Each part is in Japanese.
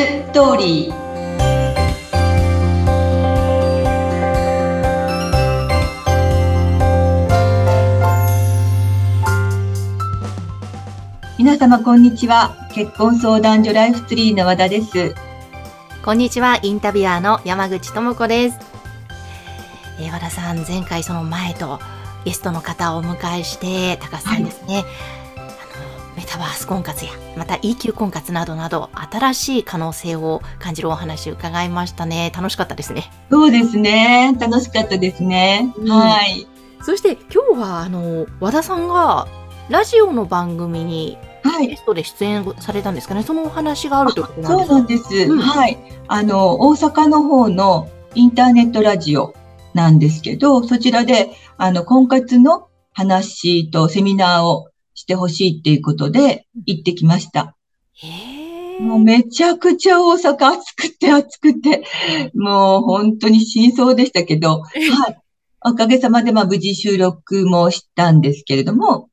ストーリー皆様こんにちは結婚相談所ライフツリーの和田ですこんにちはインタビュアーの山口智子です、えー、和田さん前回その前とゲストの方をお迎えして高須さんですね、はいメタバース婚活や、また E 級婚活などなど、新しい可能性を感じるお話を伺いましたね。楽しかったですね。そうですね。楽しかったですね。うん、はい。そして今日は、あの、和田さんが、ラジオの番組に、ゲストで出演されたんですかね。そのお話があるということなんですかそうなんです、うん、はい。あの、大阪の方のインターネットラジオなんですけど、そちらで、あの、婚活の話とセミナーをしてほしいっていうことで行ってきました。もうめちゃくちゃ大阪暑くて暑くて、もう本当に真相でしたけど、はい。おかげさまでまあ無事収録もしたんですけれども、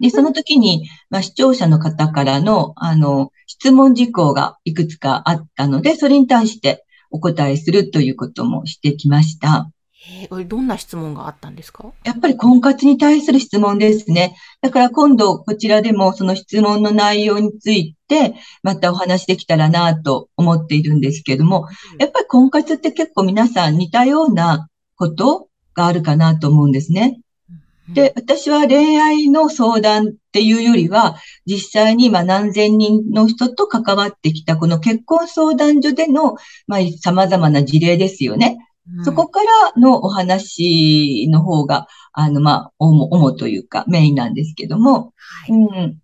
で、その時に、まあ、視聴者の方からの、あの、質問事項がいくつかあったので、それに対してお答えするということもしてきました。えー、どんな質問があったんですか？やっぱり婚活に対する質問ですね。だから今度こちらでもその質問の内容についてまたお話できたらなと思っているんですけども、やっぱり婚活って結構皆さん似たようなことがあるかなと思うんですね。で、私は恋愛の相談っていうよりは、実際に今何千人の人と関わってきたこの結婚相談所での、まあ、様々な事例ですよね。そこからのお話の方が、あの、まあ、主、主というかメインなんですけども、はい、うん。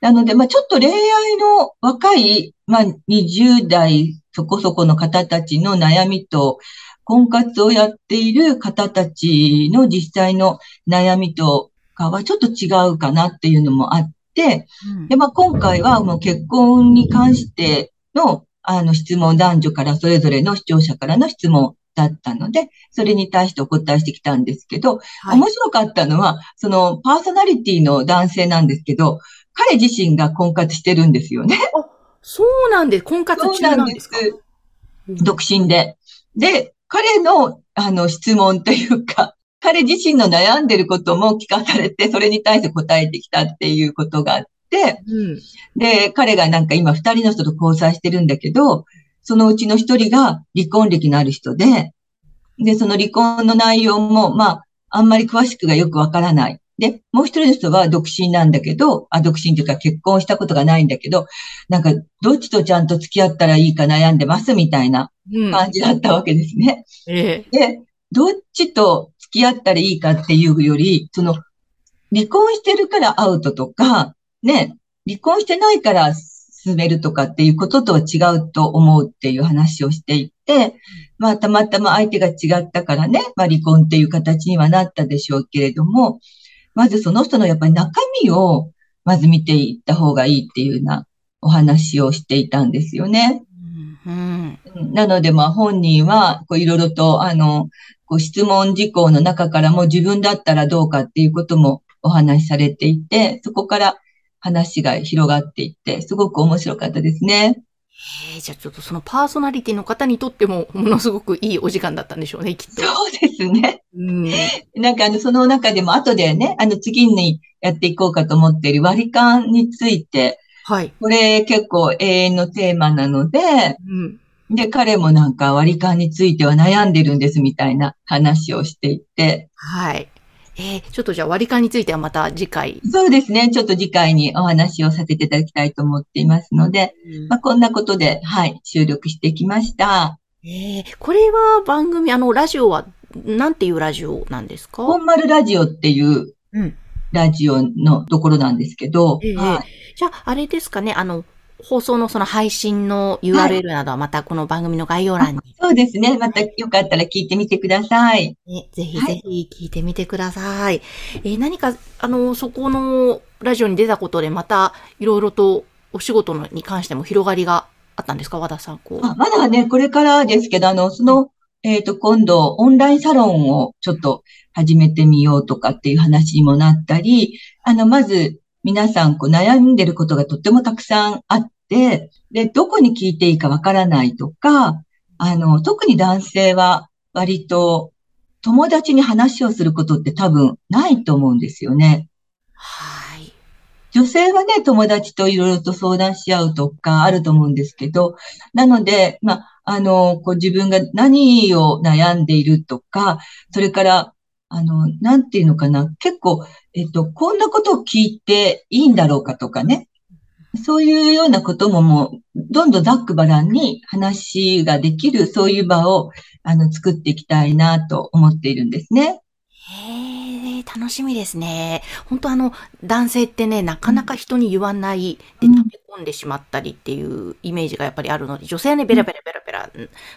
なので、まあ、ちょっと恋愛の若い、まあ、20代そこそこの方たちの悩みと、婚活をやっている方たちの実際の悩みとかはちょっと違うかなっていうのもあって、うん、で、まあ、今回はもう結婚に関しての、あの質問、男女からそれぞれの視聴者からの質問だったので、それに対してお答えしてきたんですけど、はい、面白かったのは、そのパーソナリティの男性なんですけど、彼自身が婚活してるんですよね。あ、そうなんで、婚活中なんですか？独身で。で、彼の、あの、質問というか、彼自身の悩んでることも聞かされて、それに対して答えてきたっていうことがあって、うん、で、彼がなんか今二人の人と交際してるんだけど、そのうちの一人が離婚歴のある人で、で、その離婚の内容も、まあ、あんまり詳しくがよくわからない。で、もう一人の人は独身なんだけど、あ、独身というか結婚したことがないんだけど、なんか、どっちとちゃんと付き合ったらいいか悩んでますみたいな感じだったわけですね。うん、ええ、で、どっちと付き合ったらいいかっていうより、その、離婚してるからアウトとか、ね、離婚してないから進めるとかっていうこととは違うと思うっていう話をしていて、まあたまたま相手が違ったからね、まあ離婚っていう形にはなったでしょうけれども、まずその人のやっぱり中身をまず見ていった方がいいっていうようなお話をしていたんですよね。うん、なのでまあ本人はこういろいろとあの、こう質問事項の中からも自分だったらどうかっていうこともお話しされていて、そこから話が広がっていって、すごく面白かったですね。えー、じゃあちょっとそのパーソナリティの方にとってもものすごくいいお時間だったんでしょうね、きっと。そうですね。うん、なんかあの、その中でも後でね、あの次にやっていこうかと思っている割り勘について、はい。これ結構永遠のテーマなので、うん、で、彼もなんか割り勘については悩んでるんですみたいな話をしていて。はい。えー、ちょっとじゃあ割り勘についてはまた次回。そうですね。ちょっと次回にお話をさせていただきたいと思っていますので、うん、まあ、こんなことで、はい、収録してきました。えー、これは番組、あの、ラジオは、なんていうラジオなんですか？本丸ラジオっていう、ラジオのところなんですけど、うん、はい、じゃあ、あれですかね、あの、放送のその配信の URL などはまたこの番組の概要欄に。そうですね。またよかったら聞いてみてください。ね、ぜひぜひ聞いてみてください。はい、えー、何か、あの、そこのラジオに出たことでまたいろいろとお仕事のに関しても広がりがあったんですか？和田さん、こう。あまだね、これからですけど、あの、その、えっ、ー、と、今度、オンラインサロンをちょっと始めてみようとかっていう話にもなったり、あの、まず、皆さん、こう、悩んでることがとってもたくさんあって、で、どこに聞いていいかわからないとか、あの、特に男性は割と友達に話をすることって多分ないと思うんですよね。はい。女性はね、友達といろいろと相談し合うとかあると思うんですけど、なので、まあ、あの、こう自分が何を悩んでいるとか、それから、あの、なんていうのかな、結構、えっと、こんなことを聞いていいんだろうかとかね、そういうようなことももう、どんどんざっくばらんに話ができる、そういう場を、あの、作っていきたいなと思っているんですね。へえ、楽しみですね。本当あの、男性ってね、なかなか人に言わない、で、溜め込んでしまったりっていうイメージがやっぱりあるので、女性はね、ベラベラベラ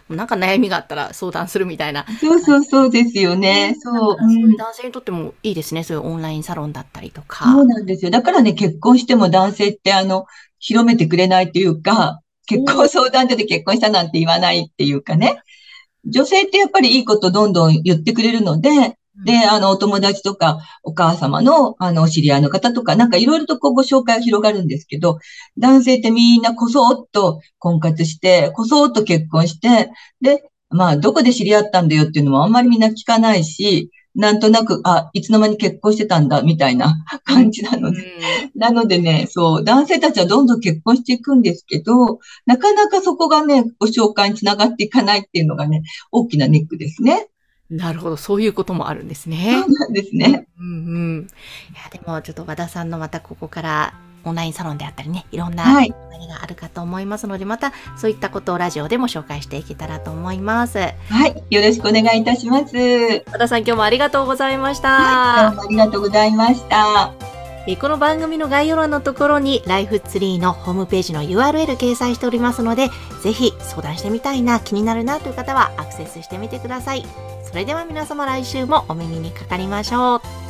なんか悩みがあったら相談するみたいな。そうそうそうですよね。そう。そういう男性にとってもいいですね。そういうオンラインサロンだったりとか。そうなんですよ。だからね、結婚しても男性ってあの、広めてくれないっていうか、結婚相談所で結婚したなんて言わないっていうかね。女性ってやっぱりいいことどんどん言ってくれるので、で、あの、お友達とか、お母様の、あの、お知り合いの方とか、なんかいろいろとこうご紹介が広がるんですけど、男性ってみんなこそっと婚活して、こそっと結婚して、で、まあ、どこで知り合ったんだよっていうのもあんまりみんな聞かないし、なんとなく、あ、いつの間に結婚してたんだ、みたいな 感じなので。なのでね、そう、男性たちはどんどん結婚していくんですけど、なかなかそこがね、ご紹介につながっていかないっていうのがね、大きなネックですね。なるほど、そういうこともあるんですね。そうなんですね。うんうん。いや、でもちょっと和田さんのまたここからオンラインサロンであったりね、いろんな何があるかと思いますので、はい、またそういったことをラジオでも紹介していけたらと思います。はい、よろしくお願いいたします。和田さん、今日もありがとうございました。はい、どうもありがとうございました。この番組の概要欄のところにライフツリーのホームページの URL 掲載しておりますので、ぜひ相談してみたいな、気になるなという方はアクセスしてみてください。それでは皆様来週もお耳にかかりましょう。